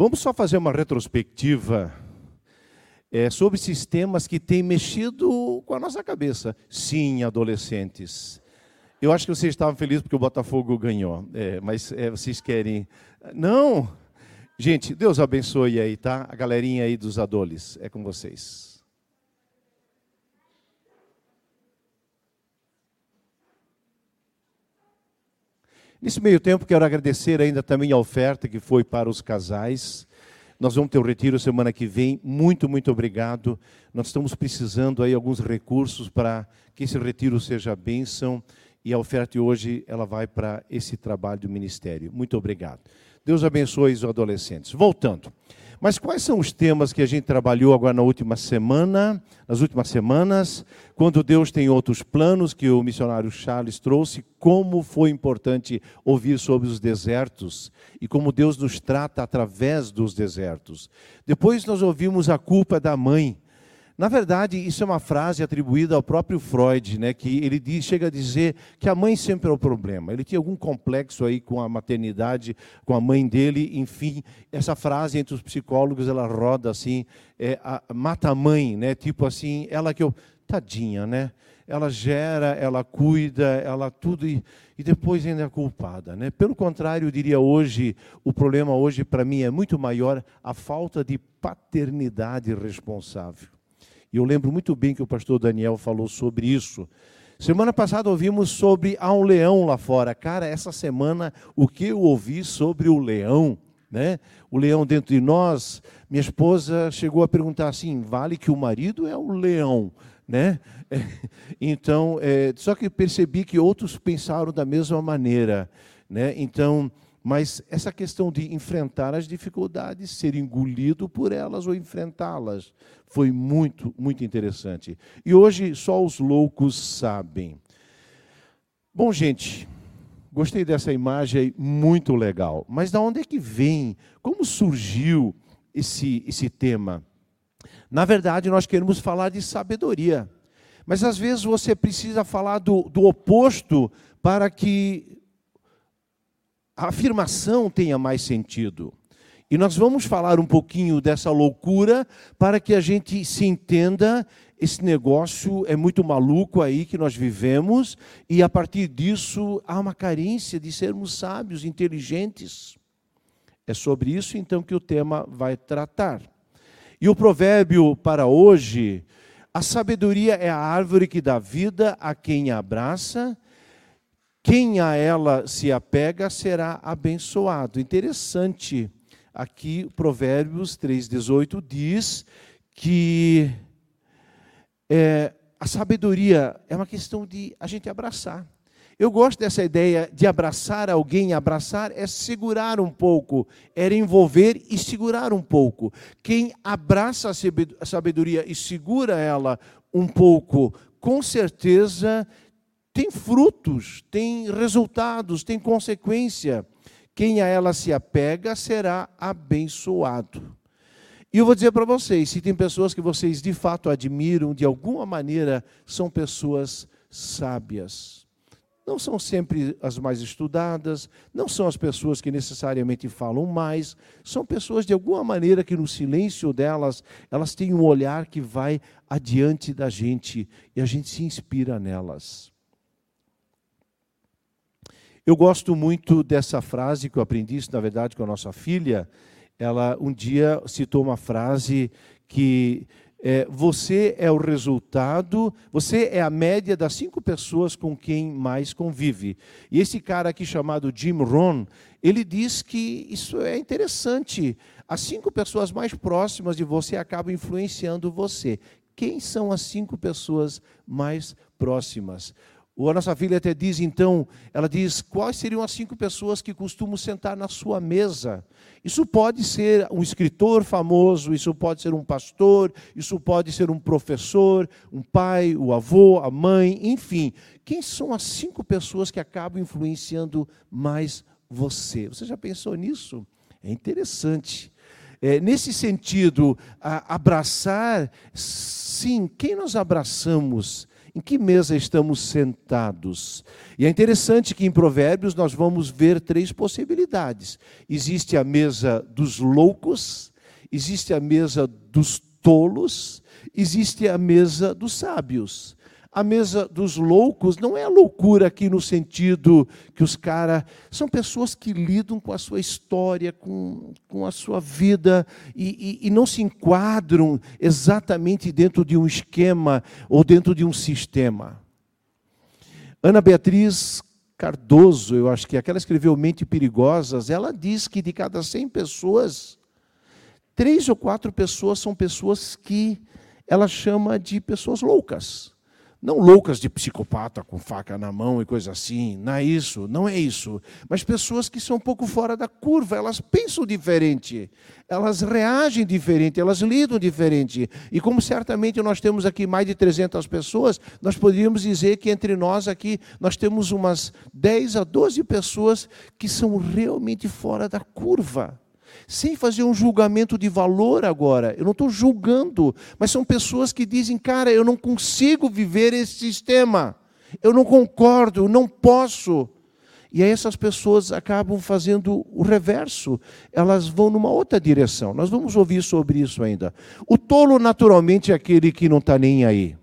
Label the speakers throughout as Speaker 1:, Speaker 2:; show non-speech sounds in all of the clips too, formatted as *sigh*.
Speaker 1: Vamos só fazer uma retrospectiva é, sobre sistemas que têm mexido com a nossa cabeça. Sim, adolescentes. Eu acho que vocês estavam felizes porque o Botafogo ganhou, é, mas é, vocês querem. Não! Gente, Deus abençoe aí, tá? A galerinha aí dos adoles, é com vocês. Nesse meio tempo, quero agradecer ainda também a oferta que foi para os casais. Nós vamos ter o um retiro semana que vem. Muito, muito obrigado. Nós estamos precisando aí alguns recursos para que esse retiro seja bênção e a oferta de hoje ela vai para esse trabalho do ministério. Muito obrigado. Deus abençoe os adolescentes. Voltando. Mas quais são os temas que a gente trabalhou agora na última semana, nas últimas semanas, quando Deus tem outros planos que o missionário Charles trouxe, como foi importante ouvir sobre os desertos e como Deus nos trata através dos desertos. Depois nós ouvimos a culpa da mãe, na verdade, isso é uma frase atribuída ao próprio Freud, né, que ele diz, chega a dizer que a mãe sempre é o problema. Ele tinha algum complexo aí com a maternidade, com a mãe dele, enfim. Essa frase entre os psicólogos ela roda assim, é, a, mata a mãe, né, tipo assim, ela que eu tadinha, né? Ela gera, ela cuida, ela tudo e, e depois ainda é culpada, né? Pelo contrário, eu diria hoje, o problema hoje para mim é muito maior a falta de paternidade responsável. E eu lembro muito bem que o pastor Daniel falou sobre isso. Semana passada ouvimos sobre há um leão lá fora. Cara, essa semana o que eu ouvi sobre o leão, né? O leão dentro de nós. Minha esposa chegou a perguntar assim: vale que o marido é o leão, né? *laughs* Então, é, só que percebi que outros pensaram da mesma maneira, né? Então mas essa questão de enfrentar as dificuldades, ser engolido por elas ou enfrentá-las, foi muito, muito interessante. E hoje só os loucos sabem. Bom, gente, gostei dessa imagem muito legal. Mas da onde é que vem? Como surgiu esse, esse tema? Na verdade, nós queremos falar de sabedoria. Mas às vezes você precisa falar do, do oposto para que a afirmação tenha mais sentido. E nós vamos falar um pouquinho dessa loucura para que a gente se entenda. Esse negócio é muito maluco aí que nós vivemos, e a partir disso há uma carência de sermos sábios, inteligentes. É sobre isso então que o tema vai tratar. E o provérbio para hoje: a sabedoria é a árvore que dá vida a quem a abraça quem a ela se apega será abençoado. Interessante, aqui Provérbios 3,18 diz que é, a sabedoria é uma questão de a gente abraçar. Eu gosto dessa ideia de abraçar alguém, abraçar é segurar um pouco, é envolver e segurar um pouco. Quem abraça a sabedoria e segura ela um pouco, com certeza tem frutos, tem resultados, tem consequência. Quem a ela se apega será abençoado. E eu vou dizer para vocês: se tem pessoas que vocês de fato admiram, de alguma maneira, são pessoas sábias. Não são sempre as mais estudadas, não são as pessoas que necessariamente falam mais, são pessoas de alguma maneira que no silêncio delas, elas têm um olhar que vai adiante da gente e a gente se inspira nelas. Eu gosto muito dessa frase que eu aprendi isso, na verdade, com a nossa filha. Ela um dia citou uma frase que é, você é o resultado, você é a média das cinco pessoas com quem mais convive. E esse cara aqui chamado Jim Rohn, ele diz que isso é interessante. As cinco pessoas mais próximas de você acabam influenciando você. Quem são as cinco pessoas mais próximas? A nossa filha até diz, então, ela diz, quais seriam as cinco pessoas que costumam sentar na sua mesa? Isso pode ser um escritor famoso, isso pode ser um pastor, isso pode ser um professor, um pai, o avô, a mãe, enfim. Quem são as cinco pessoas que acabam influenciando mais você? Você já pensou nisso? É interessante. É, nesse sentido, abraçar, sim, quem nós abraçamos Em que mesa estamos sentados? E é interessante que em Provérbios nós vamos ver três possibilidades: existe a mesa dos loucos, existe a mesa dos tolos, existe a mesa dos sábios. A mesa dos loucos não é loucura aqui no sentido que os caras são pessoas que lidam com a sua história, com, com a sua vida e, e, e não se enquadram exatamente dentro de um esquema ou dentro de um sistema. Ana Beatriz Cardoso, eu acho que é aquela escreveu Mente Perigosas, ela diz que de cada 100 pessoas, três ou quatro pessoas são pessoas que ela chama de pessoas loucas. Não loucas de psicopata com faca na mão e coisa assim, não é isso, não é isso. Mas pessoas que são um pouco fora da curva, elas pensam diferente, elas reagem diferente, elas lidam diferente. E como certamente nós temos aqui mais de 300 pessoas, nós poderíamos dizer que entre nós aqui nós temos umas 10 a 12 pessoas que são realmente fora da curva sem fazer um julgamento de valor agora. Eu não estou julgando, mas são pessoas que dizem, cara, eu não consigo viver esse sistema. Eu não concordo, eu não posso. E aí essas pessoas acabam fazendo o reverso, elas vão numa outra direção. Nós vamos ouvir sobre isso ainda. O tolo, naturalmente, é aquele que não está nem aí.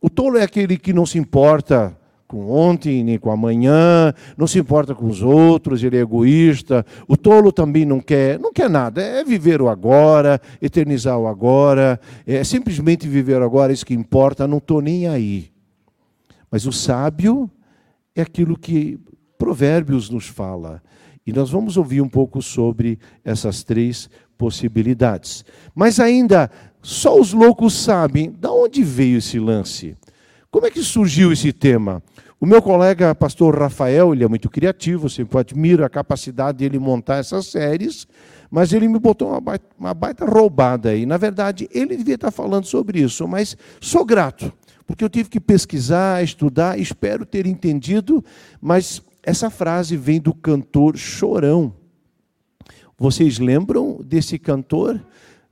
Speaker 1: O tolo é aquele que não se importa com ontem, nem com amanhã, não se importa com os outros, ele é egoísta. O tolo também não quer, não quer nada, é viver o agora, eternizar o agora, é simplesmente viver o agora, isso que importa, não estou nem aí. Mas o sábio é aquilo que Provérbios nos fala. E nós vamos ouvir um pouco sobre essas três possibilidades. Mas ainda, só os loucos sabem de onde veio esse lance. Como é que surgiu esse tema? O meu colega, pastor Rafael, ele é muito criativo, sempre admiro a capacidade dele montar essas séries, mas ele me botou uma baita, uma baita roubada aí. Na verdade, ele devia estar falando sobre isso, mas sou grato, porque eu tive que pesquisar, estudar, espero ter entendido, mas essa frase vem do cantor Chorão. Vocês lembram desse cantor?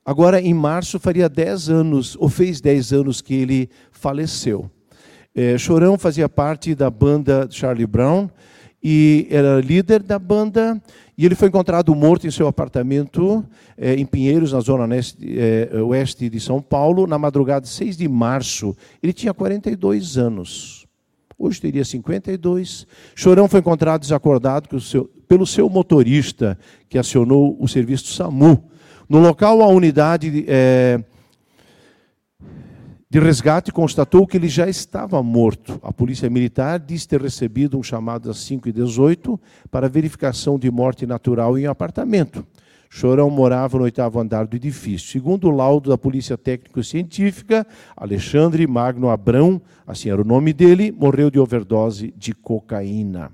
Speaker 1: Agora, em março, faria 10 anos, ou fez 10 anos que ele faleceu. É, Chorão fazia parte da banda Charlie Brown e era líder da banda. E ele foi encontrado morto em seu apartamento é, em Pinheiros, na zona oeste, é, oeste de São Paulo, na madrugada de 6 de março. Ele tinha 42 anos. Hoje teria 52. Chorão foi encontrado desacordado seu, pelo seu motorista, que acionou o serviço SAMU. No local, a unidade é, de resgate constatou que ele já estava morto. A polícia militar diz ter recebido um chamado às 5h18 para verificação de morte natural em um apartamento. Chorão morava no oitavo andar do edifício. Segundo o laudo da Polícia Técnico-Científica, Alexandre Magno Abrão, assim era o nome dele, morreu de overdose de cocaína.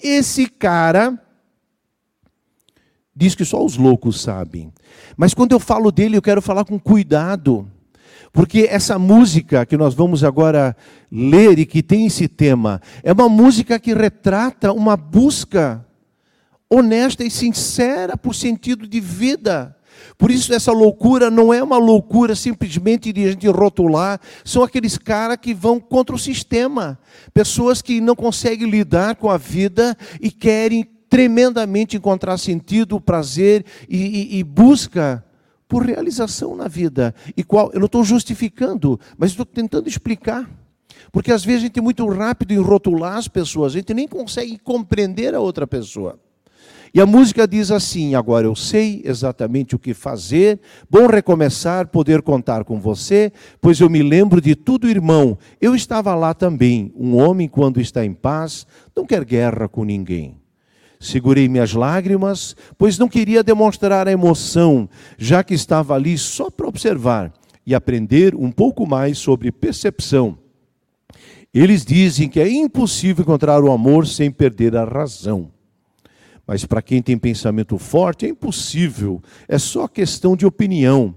Speaker 1: Esse cara diz que só os loucos sabem. Mas quando eu falo dele, eu quero falar com cuidado. Porque essa música que nós vamos agora ler e que tem esse tema, é uma música que retrata uma busca honesta e sincera por sentido de vida. Por isso, essa loucura não é uma loucura simplesmente de a gente rotular, são aqueles caras que vão contra o sistema, pessoas que não conseguem lidar com a vida e querem tremendamente encontrar sentido, prazer e, e, e busca por realização na vida. E qual, eu não estou justificando, mas estou tentando explicar. Porque às vezes a gente é muito rápido em rotular as pessoas, a gente nem consegue compreender a outra pessoa. E a música diz assim: agora eu sei exatamente o que fazer, bom recomeçar, poder contar com você, pois eu me lembro de tudo, irmão. Eu estava lá também. Um homem, quando está em paz, não quer guerra com ninguém. Segurei minhas lágrimas, pois não queria demonstrar a emoção, já que estava ali só para observar e aprender um pouco mais sobre percepção. Eles dizem que é impossível encontrar o amor sem perder a razão. Mas para quem tem pensamento forte, é impossível, é só questão de opinião.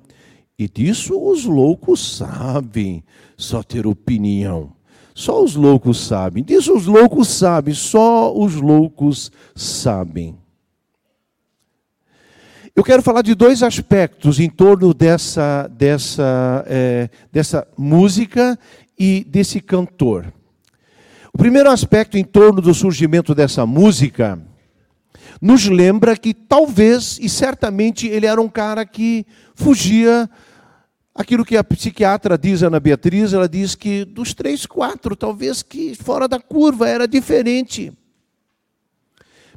Speaker 1: E disso os loucos sabem, só ter opinião. Só os loucos sabem. Diz os loucos sabem, só os loucos sabem. Eu quero falar de dois aspectos em torno dessa, dessa, é, dessa música e desse cantor. O primeiro aspecto em torno do surgimento dessa música nos lembra que talvez e certamente ele era um cara que fugia aquilo que a psiquiatra diz, Ana Beatriz, ela diz que dos três, quatro, talvez que fora da curva era diferente.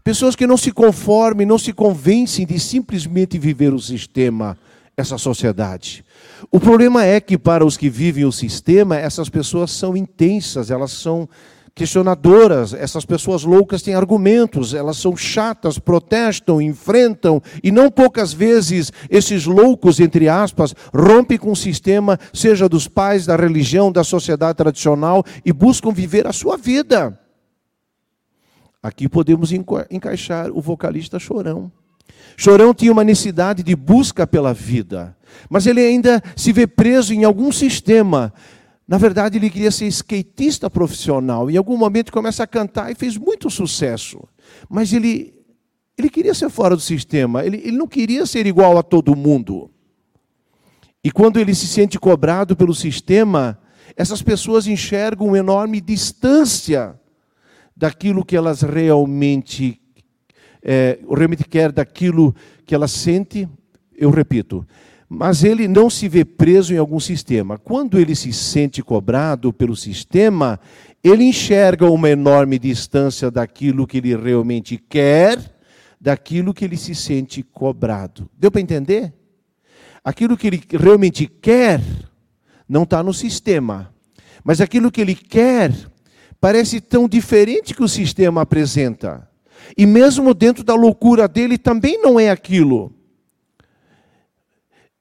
Speaker 1: Pessoas que não se conformem, não se convencem de simplesmente viver o sistema, essa sociedade. O problema é que para os que vivem o sistema, essas pessoas são intensas, elas são questionadoras, essas pessoas loucas têm argumentos, elas são chatas, protestam, enfrentam, e não poucas vezes esses loucos, entre aspas, rompem com o sistema, seja dos pais, da religião, da sociedade tradicional, e buscam viver a sua vida. Aqui podemos encaixar o vocalista Chorão. Chorão tinha uma necessidade de busca pela vida, mas ele ainda se vê preso em algum sistema na verdade, ele queria ser skatista profissional. Em algum momento começa a cantar e fez muito sucesso. Mas ele, ele queria ser fora do sistema, ele, ele não queria ser igual a todo mundo. E quando ele se sente cobrado pelo sistema, essas pessoas enxergam uma enorme distância daquilo que elas realmente, é, realmente querem, daquilo que elas sentem. Eu repito, mas ele não se vê preso em algum sistema. Quando ele se sente cobrado pelo sistema, ele enxerga uma enorme distância daquilo que ele realmente quer, daquilo que ele se sente cobrado. Deu para entender? Aquilo que ele realmente quer não está no sistema, mas aquilo que ele quer parece tão diferente que o sistema apresenta. E mesmo dentro da loucura dele também não é aquilo.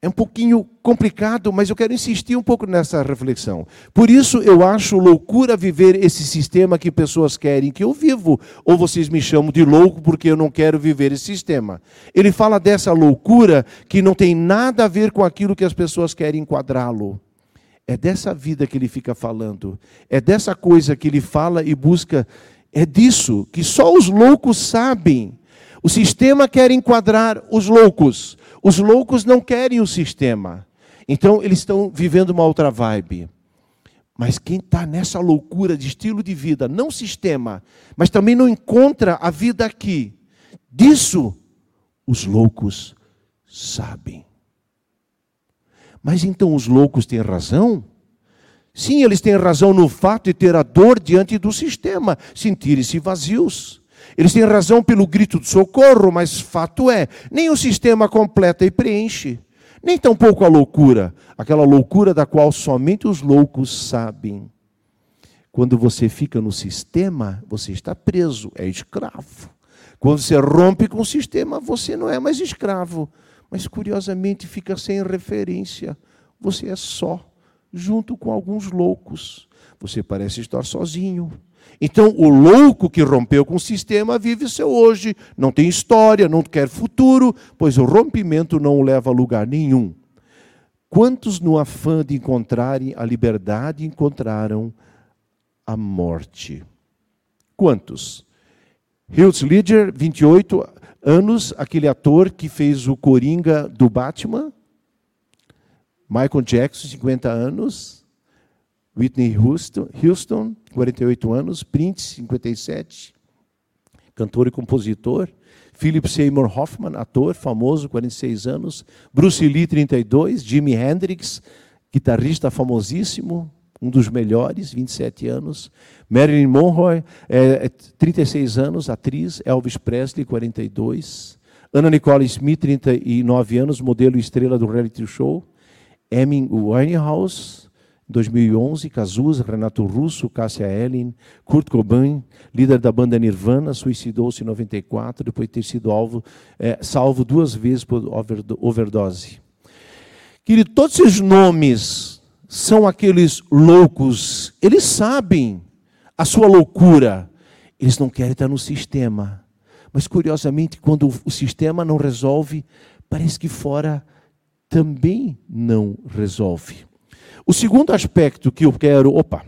Speaker 1: É um pouquinho complicado, mas eu quero insistir um pouco nessa reflexão. Por isso eu acho loucura viver esse sistema que pessoas querem que eu vivo, ou vocês me chamam de louco porque eu não quero viver esse sistema. Ele fala dessa loucura que não tem nada a ver com aquilo que as pessoas querem enquadrá-lo. É dessa vida que ele fica falando. É dessa coisa que ele fala e busca. É disso que só os loucos sabem. O sistema quer enquadrar os loucos. Os loucos não querem o sistema. Então, eles estão vivendo uma outra vibe. Mas quem está nessa loucura de estilo de vida, não sistema, mas também não encontra a vida aqui, disso os loucos sabem. Mas então os loucos têm razão? Sim, eles têm razão no fato de ter a dor diante do sistema, sentirem-se vazios. Eles têm razão pelo grito de socorro, mas fato é, nem o sistema completa e preenche, nem tampouco a loucura, aquela loucura da qual somente os loucos sabem. Quando você fica no sistema, você está preso, é escravo. Quando você rompe com o sistema, você não é mais escravo, mas curiosamente fica sem referência. Você é só, junto com alguns loucos. Você parece estar sozinho. Então, o louco que rompeu com o sistema vive seu hoje, não tem história, não quer futuro, pois o rompimento não o leva a lugar nenhum. Quantos, no afã de encontrarem a liberdade, encontraram a morte? Quantos? Heath Ledger, 28 anos, aquele ator que fez o Coringa do Batman. Michael Jackson, 50 anos. Whitney Houston, Houston 48 anos. Prince, 57, cantor e compositor. Philip Seymour Hoffman, ator famoso, 46 anos. Bruce Lee, 32. Jimi Hendrix, guitarrista famosíssimo, um dos melhores, 27 anos. Marilyn Monroe, é, 36 é, anos, atriz. Elvis Presley, 42. Anna Nicole Smith, 39 anos, modelo estrela do reality show. Amy Winehouse, 2011, Cazuza, Renato Russo, Cássia Ellen, Kurt Cobain, líder da banda Nirvana, suicidou-se em 94, depois de ter sido alvo, é, salvo duas vezes por overdose. Querido, todos esses nomes são aqueles loucos, eles sabem a sua loucura, eles não querem estar no sistema. Mas, curiosamente, quando o sistema não resolve, parece que fora também não resolve. O segundo aspecto que eu quero, opa,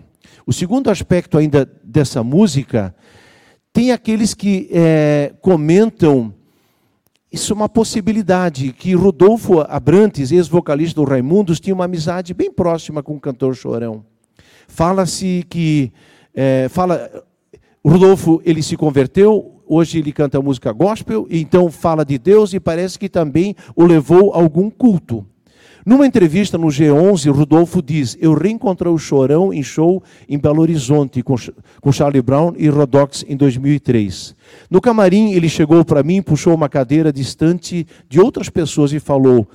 Speaker 1: o segundo aspecto ainda dessa música tem aqueles que é, comentam isso é uma possibilidade, que Rodolfo Abrantes, ex-vocalista do Raimundos, tinha uma amizade bem próxima com o cantor Chorão. Fala-se que, é, fala, Rodolfo, ele se converteu, hoje ele canta música gospel, então fala de Deus e parece que também o levou a algum culto. Numa entrevista no G11, Rodolfo diz: Eu reencontrei o Chorão em show em Belo Horizonte com, com Charlie Brown e Rodox em 2003. No camarim, ele chegou para mim, puxou uma cadeira distante de outras pessoas e falou: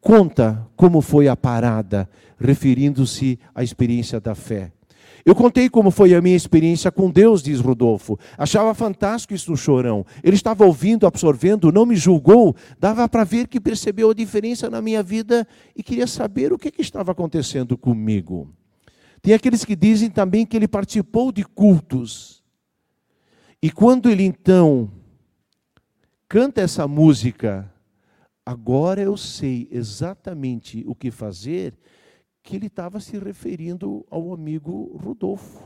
Speaker 1: Conta como foi a parada, referindo-se à experiência da fé. Eu contei como foi a minha experiência com Deus, diz Rodolfo. Achava fantástico isso no chorão. Ele estava ouvindo, absorvendo, não me julgou. Dava para ver que percebeu a diferença na minha vida e queria saber o que, que estava acontecendo comigo. Tem aqueles que dizem também que ele participou de cultos. E quando ele então canta essa música, agora eu sei exatamente o que fazer que ele estava se referindo ao amigo Rodolfo.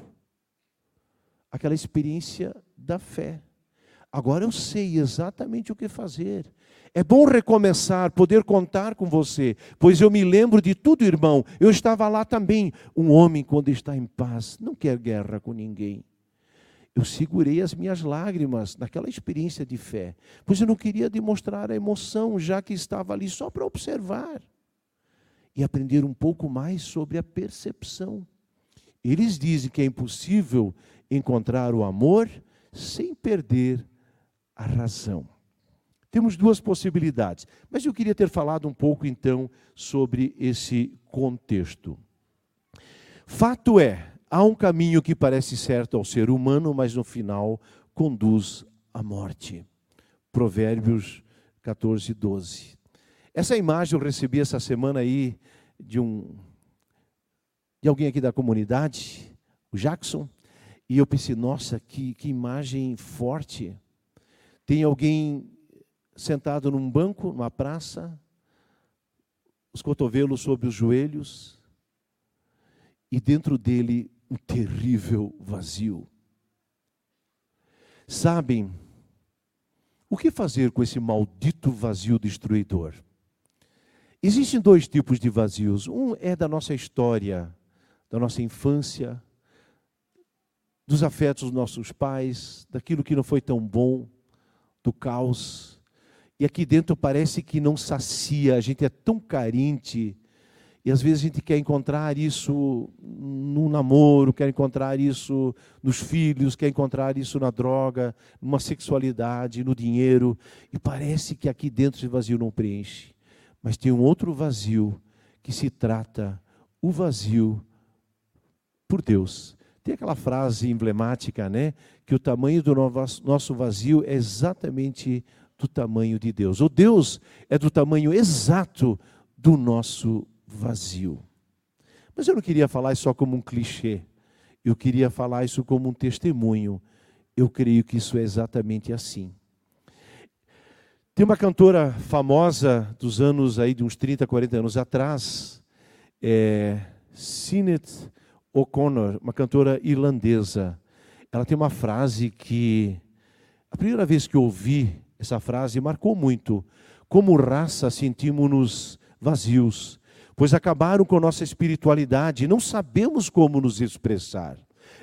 Speaker 1: Aquela experiência da fé. Agora eu sei exatamente o que fazer. É bom recomeçar, poder contar com você, pois eu me lembro de tudo, irmão. Eu estava lá também. Um homem, quando está em paz, não quer guerra com ninguém. Eu segurei as minhas lágrimas naquela experiência de fé, pois eu não queria demonstrar a emoção, já que estava ali só para observar e aprender um pouco mais sobre a percepção. Eles dizem que é impossível encontrar o amor sem perder a razão. Temos duas possibilidades, mas eu queria ter falado um pouco então sobre esse contexto. Fato é, há um caminho que parece certo ao ser humano, mas no final conduz à morte. Provérbios 14, 12. Essa imagem eu recebi essa semana aí de um de alguém aqui da comunidade, o Jackson, e eu pensei, nossa, que, que imagem forte. Tem alguém sentado num banco, numa praça, os cotovelos sobre os joelhos, e dentro dele um terrível vazio. Sabem, o que fazer com esse maldito vazio destruidor? Existem dois tipos de vazios. Um é da nossa história, da nossa infância, dos afetos dos nossos pais, daquilo que não foi tão bom, do caos. E aqui dentro parece que não sacia, a gente é tão carente. E às vezes a gente quer encontrar isso no namoro, quer encontrar isso nos filhos, quer encontrar isso na droga, numa sexualidade, no dinheiro. E parece que aqui dentro esse vazio não preenche. Mas tem um outro vazio que se trata o vazio por Deus. Tem aquela frase emblemática, né? Que o tamanho do nosso vazio é exatamente do tamanho de Deus. O Deus é do tamanho exato do nosso vazio. Mas eu não queria falar isso só como um clichê. Eu queria falar isso como um testemunho. Eu creio que isso é exatamente assim. Tem uma cantora famosa dos anos aí, de uns 30, 40 anos atrás, é Sinead O'Connor, uma cantora irlandesa. Ela tem uma frase que, a primeira vez que eu ouvi essa frase, marcou muito. Como raça sentimos-nos vazios, pois acabaram com nossa espiritualidade não sabemos como nos expressar.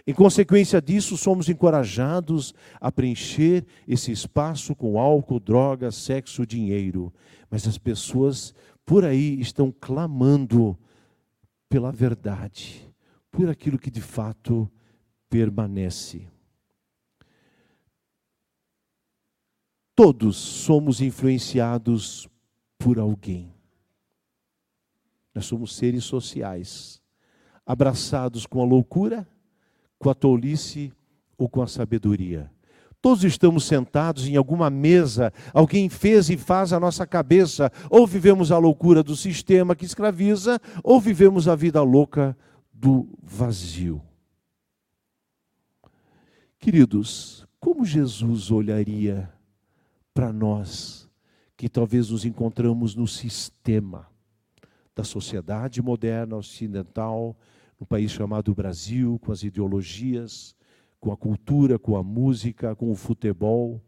Speaker 1: Em consequência disso, somos encorajados a preencher esse espaço com álcool, drogas, sexo, dinheiro. Mas as pessoas por aí estão clamando pela verdade, por aquilo que de fato permanece. Todos somos influenciados por alguém. Nós somos seres sociais, abraçados com a loucura com a tolice ou com a sabedoria. Todos estamos sentados em alguma mesa, alguém fez e faz a nossa cabeça. Ou vivemos a loucura do sistema que escraviza, ou vivemos a vida louca do vazio. Queridos, como Jesus olharia para nós que talvez nos encontramos no sistema da sociedade moderna ocidental, um país chamado Brasil, com as ideologias, com a cultura, com a música, com o futebol.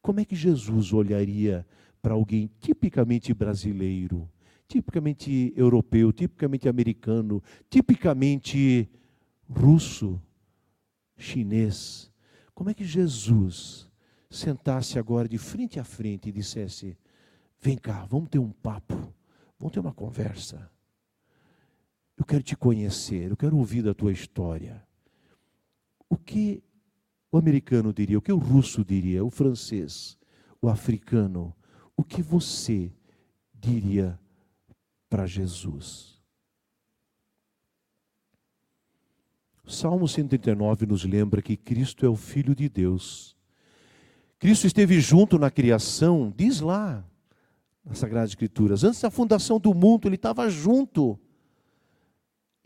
Speaker 1: Como é que Jesus olharia para alguém tipicamente brasileiro, tipicamente europeu, tipicamente americano, tipicamente russo, chinês? Como é que Jesus sentasse agora de frente a frente e dissesse: Vem cá, vamos ter um papo, vamos ter uma conversa. Eu quero te conhecer, eu quero ouvir da tua história. O que o americano diria, o que o russo diria, o francês, o africano, o que você diria para Jesus? Salmo 139 nos lembra que Cristo é o Filho de Deus. Cristo esteve junto na criação, diz lá nas Sagradas Escrituras, antes da fundação do mundo, ele estava junto.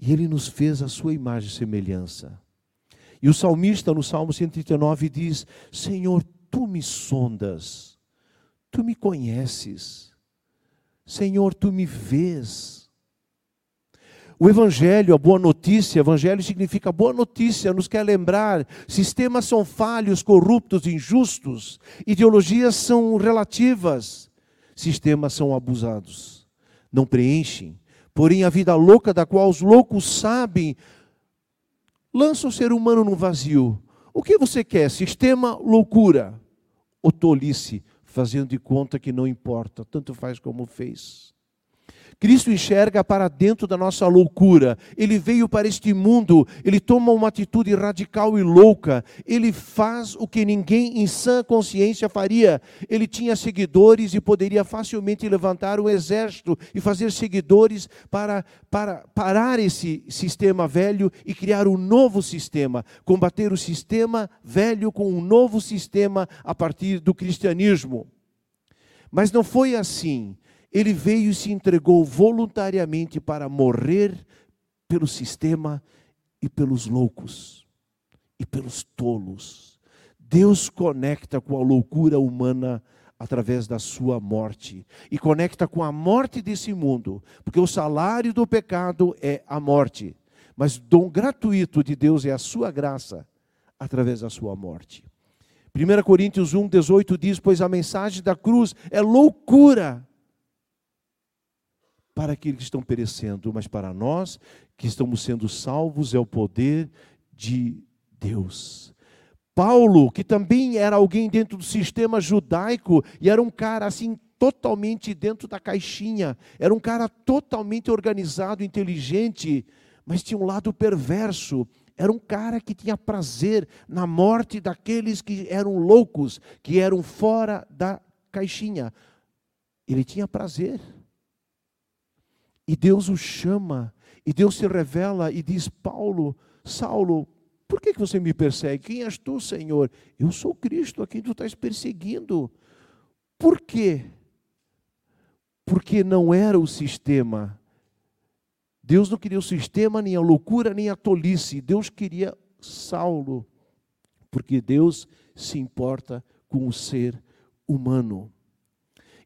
Speaker 1: E ele nos fez a sua imagem e semelhança. E o salmista no Salmo 139 diz: Senhor, tu me sondas, tu me conheces, Senhor, tu me vês. O Evangelho, a boa notícia, Evangelho significa boa notícia, nos quer lembrar: sistemas são falhos, corruptos, injustos, ideologias são relativas, sistemas são abusados, não preenchem. Porém, a vida louca da qual os loucos sabem lança o ser humano no vazio. O que você quer? Sistema loucura ou tolice, fazendo de conta que não importa, tanto faz como fez. Cristo enxerga para dentro da nossa loucura. Ele veio para este mundo, ele toma uma atitude radical e louca. Ele faz o que ninguém em sã consciência faria. Ele tinha seguidores e poderia facilmente levantar um exército e fazer seguidores para, para parar esse sistema velho e criar um novo sistema, combater o sistema velho com um novo sistema a partir do cristianismo. Mas não foi assim. Ele veio e se entregou voluntariamente para morrer pelo sistema e pelos loucos e pelos tolos. Deus conecta com a loucura humana através da sua morte e conecta com a morte desse mundo, porque o salário do pecado é a morte, mas o dom gratuito de Deus é a sua graça através da sua morte. 1 Coríntios 1, 18 diz: Pois a mensagem da cruz é loucura para aqueles que estão perecendo, mas para nós que estamos sendo salvos é o poder de Deus. Paulo, que também era alguém dentro do sistema judaico e era um cara assim totalmente dentro da caixinha, era um cara totalmente organizado, inteligente, mas tinha um lado perverso. Era um cara que tinha prazer na morte daqueles que eram loucos, que eram fora da caixinha. Ele tinha prazer. E Deus o chama, e Deus se revela e diz: Paulo, Saulo, por que, que você me persegue? Quem és tu, Senhor? Eu sou Cristo a quem tu estás perseguindo. Por quê? Porque não era o sistema. Deus não queria o sistema, nem a loucura, nem a tolice. Deus queria Saulo, porque Deus se importa com o ser humano.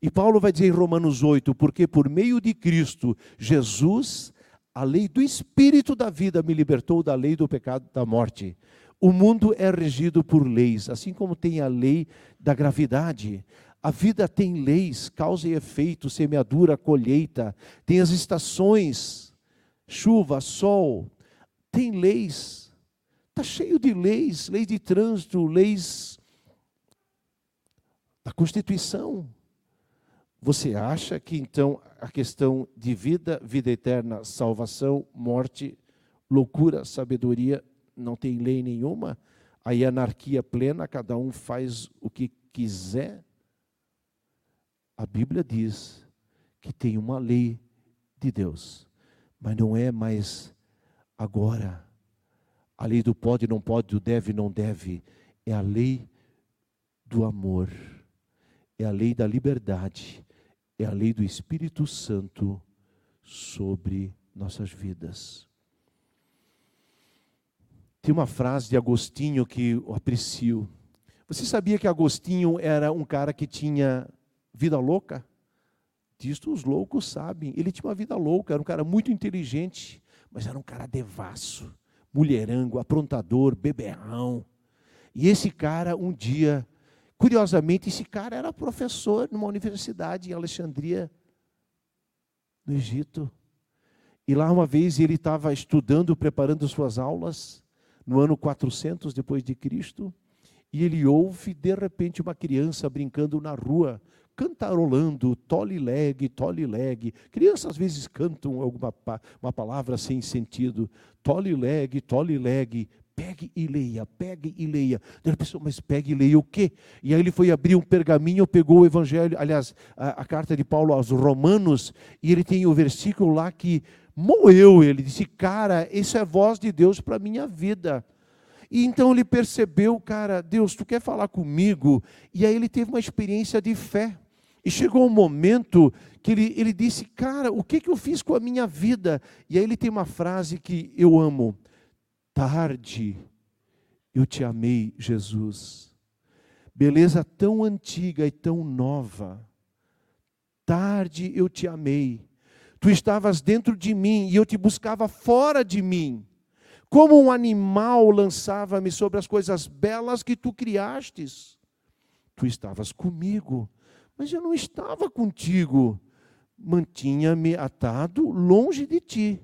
Speaker 1: E Paulo vai dizer em Romanos 8: porque por meio de Cristo, Jesus, a lei do Espírito da vida me libertou da lei do pecado da morte. O mundo é regido por leis, assim como tem a lei da gravidade. A vida tem leis, causa e efeito, semeadura, colheita, tem as estações, chuva, sol, tem leis. Está cheio de leis, leis de trânsito, leis da Constituição. Você acha que então a questão de vida, vida eterna, salvação, morte, loucura, sabedoria, não tem lei nenhuma? Aí anarquia plena, cada um faz o que quiser? A Bíblia diz que tem uma lei de Deus, mas não é mais agora. A lei do pode, não pode, do deve, não deve. É a lei do amor, é a lei da liberdade, é a lei do Espírito Santo sobre nossas vidas. Tem uma frase de Agostinho que eu aprecio. Você sabia que Agostinho era um cara que tinha vida louca? Disto os loucos sabem. Ele tinha uma vida louca, era um cara muito inteligente, mas era um cara devasso, mulherango, aprontador, beberrão. E esse cara, um dia, Curiosamente, esse cara era professor numa universidade em Alexandria, no Egito. E lá uma vez ele estava estudando, preparando suas aulas, no ano 400 depois de Cristo, e ele ouve de repente uma criança brincando na rua, cantarolando, tole leg, tole leg. Crianças às vezes cantam alguma uma palavra sem sentido. Tole leg, tole leg. Pegue e leia, pegue e leia. Ele pensou, mas pegue e leia o quê? E aí ele foi abrir um pergaminho, pegou o evangelho, aliás, a, a carta de Paulo aos Romanos, e ele tem o versículo lá que moeu ele. Disse, cara, isso é voz de Deus para a minha vida. E então ele percebeu, cara, Deus, tu quer falar comigo? E aí ele teve uma experiência de fé. E chegou um momento que ele, ele disse, cara, o que, que eu fiz com a minha vida? E aí ele tem uma frase que eu amo. Tarde eu te amei, Jesus. Beleza tão antiga e tão nova. Tarde eu te amei. Tu estavas dentro de mim e eu te buscava fora de mim. Como um animal lançava-me sobre as coisas belas que tu criastes. Tu estavas comigo, mas eu não estava contigo. Mantinha-me atado longe de ti.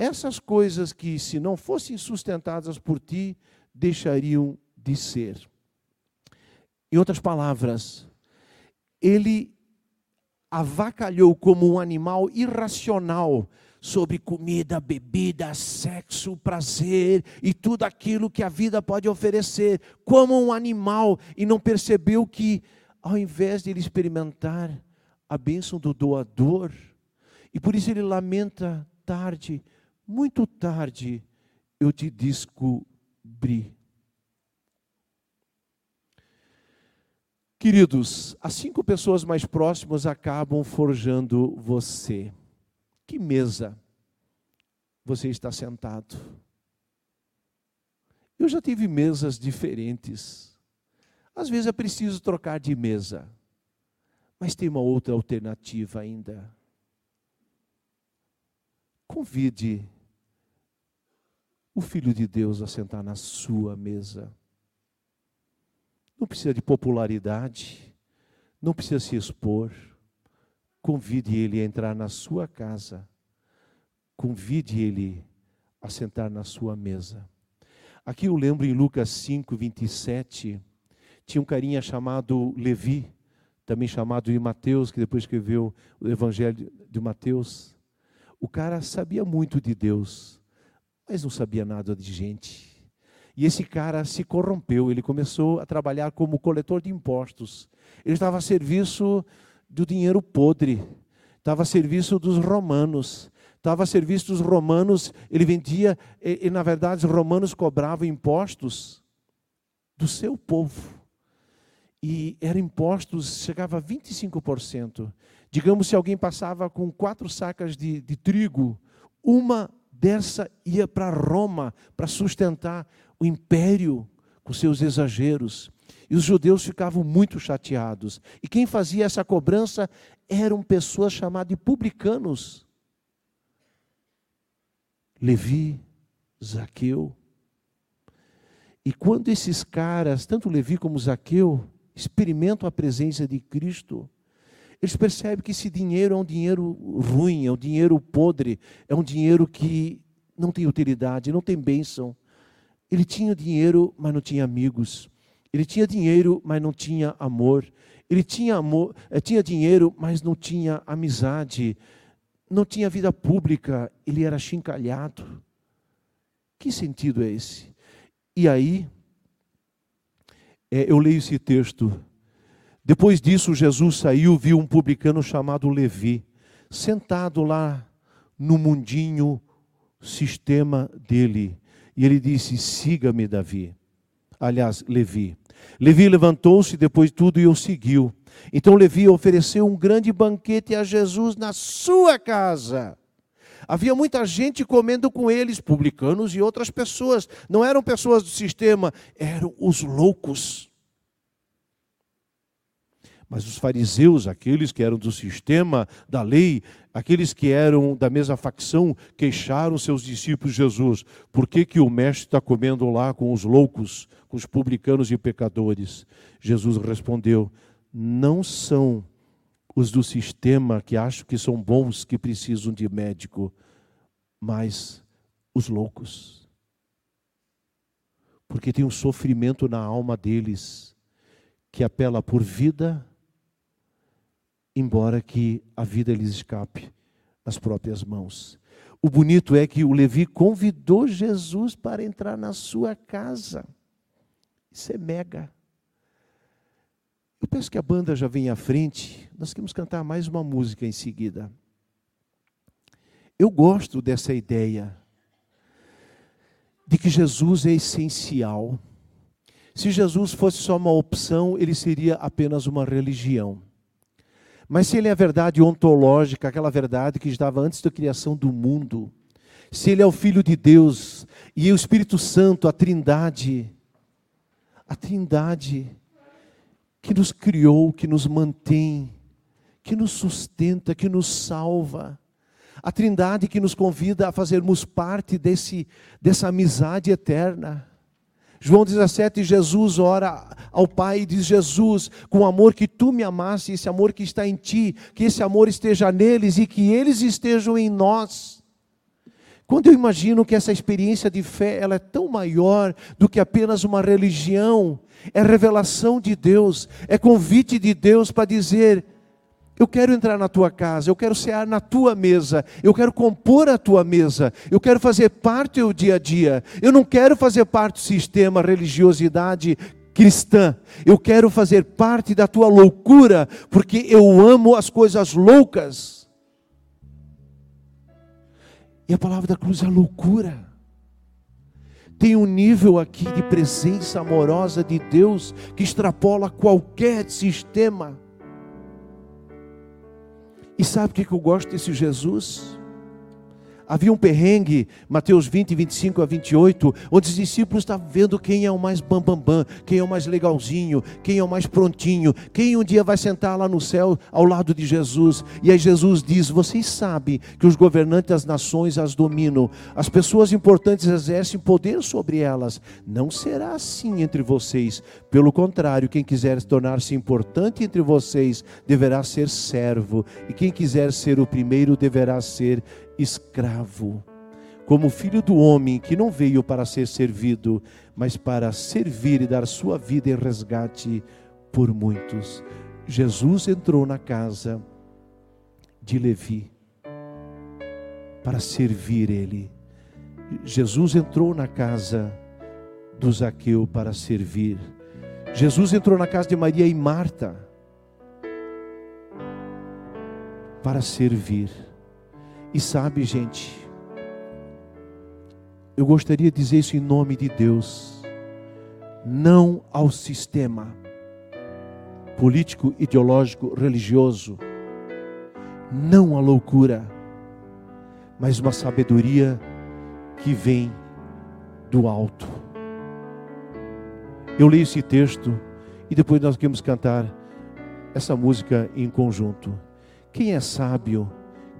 Speaker 1: Essas coisas que, se não fossem sustentadas por ti, deixariam de ser. Em outras palavras, ele avacalhou como um animal irracional sobre comida, bebida, sexo, prazer e tudo aquilo que a vida pode oferecer, como um animal, e não percebeu que, ao invés de ele experimentar a bênção do doador, e por isso ele lamenta tarde, muito tarde, eu te descobri. Queridos, as cinco pessoas mais próximas acabam forjando você. Que mesa você está sentado? Eu já tive mesas diferentes. Às vezes é preciso trocar de mesa, mas tem uma outra alternativa ainda. Convide o Filho de Deus a sentar na sua mesa. Não precisa de popularidade, não precisa se expor convide ele a entrar na sua casa, convide ele a sentar na sua mesa. Aqui eu lembro em Lucas 5, 27, tinha um carinha chamado Levi, também chamado de Mateus, que depois escreveu o Evangelho de Mateus. O cara sabia muito de Deus, mas não sabia nada de gente. E esse cara se corrompeu, ele começou a trabalhar como coletor de impostos. Ele estava a serviço do dinheiro podre, estava a serviço dos romanos. Estava a serviço dos romanos, ele vendia, e, e na verdade os romanos cobravam impostos do seu povo. E eram impostos, chegava a 25%. Digamos, se alguém passava com quatro sacas de, de trigo, uma dessa ia para Roma para sustentar o império com seus exageros. E os judeus ficavam muito chateados. E quem fazia essa cobrança eram pessoas chamadas de publicanos. Levi, Zaqueu. E quando esses caras, tanto Levi como Zaqueu, experimentam a presença de Cristo, eles percebem que esse dinheiro é um dinheiro ruim, é um dinheiro podre, é um dinheiro que não tem utilidade, não tem bênção. Ele tinha dinheiro, mas não tinha amigos. Ele tinha dinheiro, mas não tinha amor. Ele tinha amor, eh, tinha dinheiro, mas não tinha amizade. Não tinha vida pública, ele era chincalhado. Que sentido é esse? E aí, é, eu leio esse texto. Depois disso, Jesus saiu, viu um publicano chamado Levi, sentado lá no mundinho sistema dele. E ele disse: Siga-me, Davi. Aliás, Levi. Levi levantou-se depois de tudo e o seguiu. Então Levi ofereceu um grande banquete a Jesus na sua casa. Havia muita gente comendo com eles, publicanos e outras pessoas. Não eram pessoas do sistema, eram os loucos. Mas os fariseus, aqueles que eram do sistema da lei, aqueles que eram da mesma facção, queixaram seus discípulos Jesus: por que, que o mestre está comendo lá com os loucos, com os publicanos e pecadores? Jesus respondeu: não são os do sistema que acham que são bons, que precisam de médico, mas os loucos. Porque tem um sofrimento na alma deles que apela por vida embora que a vida lhes escape nas próprias mãos. O bonito é que o Levi convidou Jesus para entrar na sua casa. Isso é mega. Eu peço que a banda já venha à frente. Nós queremos cantar mais uma música em seguida. Eu gosto dessa ideia de que Jesus é essencial. Se Jesus fosse só uma opção, ele seria apenas uma religião. Mas se ele é a verdade ontológica, aquela verdade que estava antes da criação do mundo, se ele é o Filho de Deus e o Espírito Santo, a Trindade, a Trindade que nos criou, que nos mantém, que nos sustenta, que nos salva, a Trindade que nos convida a fazermos parte desse, dessa amizade eterna. João 17, Jesus ora ao Pai e diz: Jesus, com o amor que tu me amaste, esse amor que está em ti, que esse amor esteja neles e que eles estejam em nós. Quando eu imagino que essa experiência de fé ela é tão maior do que apenas uma religião, é revelação de Deus, é convite de Deus para dizer: eu quero entrar na tua casa, eu quero cear na tua mesa, eu quero compor a tua mesa, eu quero fazer parte do dia a dia. Eu não quero fazer parte do sistema religiosidade cristã. Eu quero fazer parte da tua loucura, porque eu amo as coisas loucas. E a palavra da cruz é loucura. Tem um nível aqui de presença amorosa de Deus que extrapola qualquer sistema. E sabe o que eu gosto desse Jesus? Havia um perrengue, Mateus 20, 25 a 28, onde os discípulos estavam vendo quem é o mais bambambam, bam, bam, quem é o mais legalzinho, quem é o mais prontinho, quem um dia vai sentar lá no céu ao lado de Jesus. E aí Jesus diz: Vocês sabem que os governantes das nações as dominam, as pessoas importantes exercem poder sobre elas. Não será assim entre vocês. Pelo contrário, quem quiser tornar-se importante entre vocês deverá ser servo, e quem quiser ser o primeiro deverá ser escravo, como filho do homem que não veio para ser servido, mas para servir e dar sua vida em resgate por muitos. Jesus entrou na casa de Levi para servir ele. Jesus entrou na casa do Zaqueu para servir. Jesus entrou na casa de Maria e Marta para servir. E sabe, gente, eu gostaria de dizer isso em nome de Deus. Não ao sistema político, ideológico, religioso. Não à loucura, mas uma sabedoria que vem do alto. Eu leio esse texto e depois nós queremos cantar essa música em conjunto. Quem é sábio?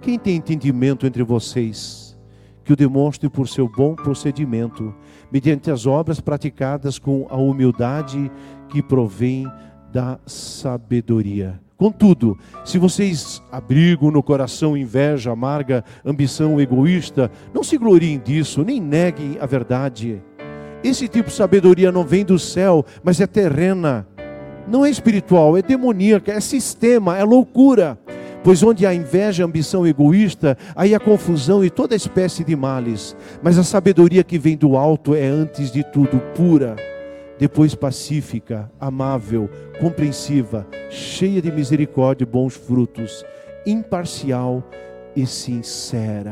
Speaker 1: Quem tem entendimento entre vocês, que o demonstre por seu bom procedimento, mediante as obras praticadas com a humildade que provém da sabedoria. Contudo, se vocês abrigam no coração inveja amarga, ambição egoísta, não se gloriem disso, nem neguem a verdade. Esse tipo de sabedoria não vem do céu, mas é terrena. Não é espiritual, é demoníaca, é sistema, é loucura. Pois onde há inveja, ambição egoísta, aí há confusão e toda espécie de males. Mas a sabedoria que vem do alto é antes de tudo pura, depois pacífica, amável, compreensiva, cheia de misericórdia e bons frutos, imparcial e sincera.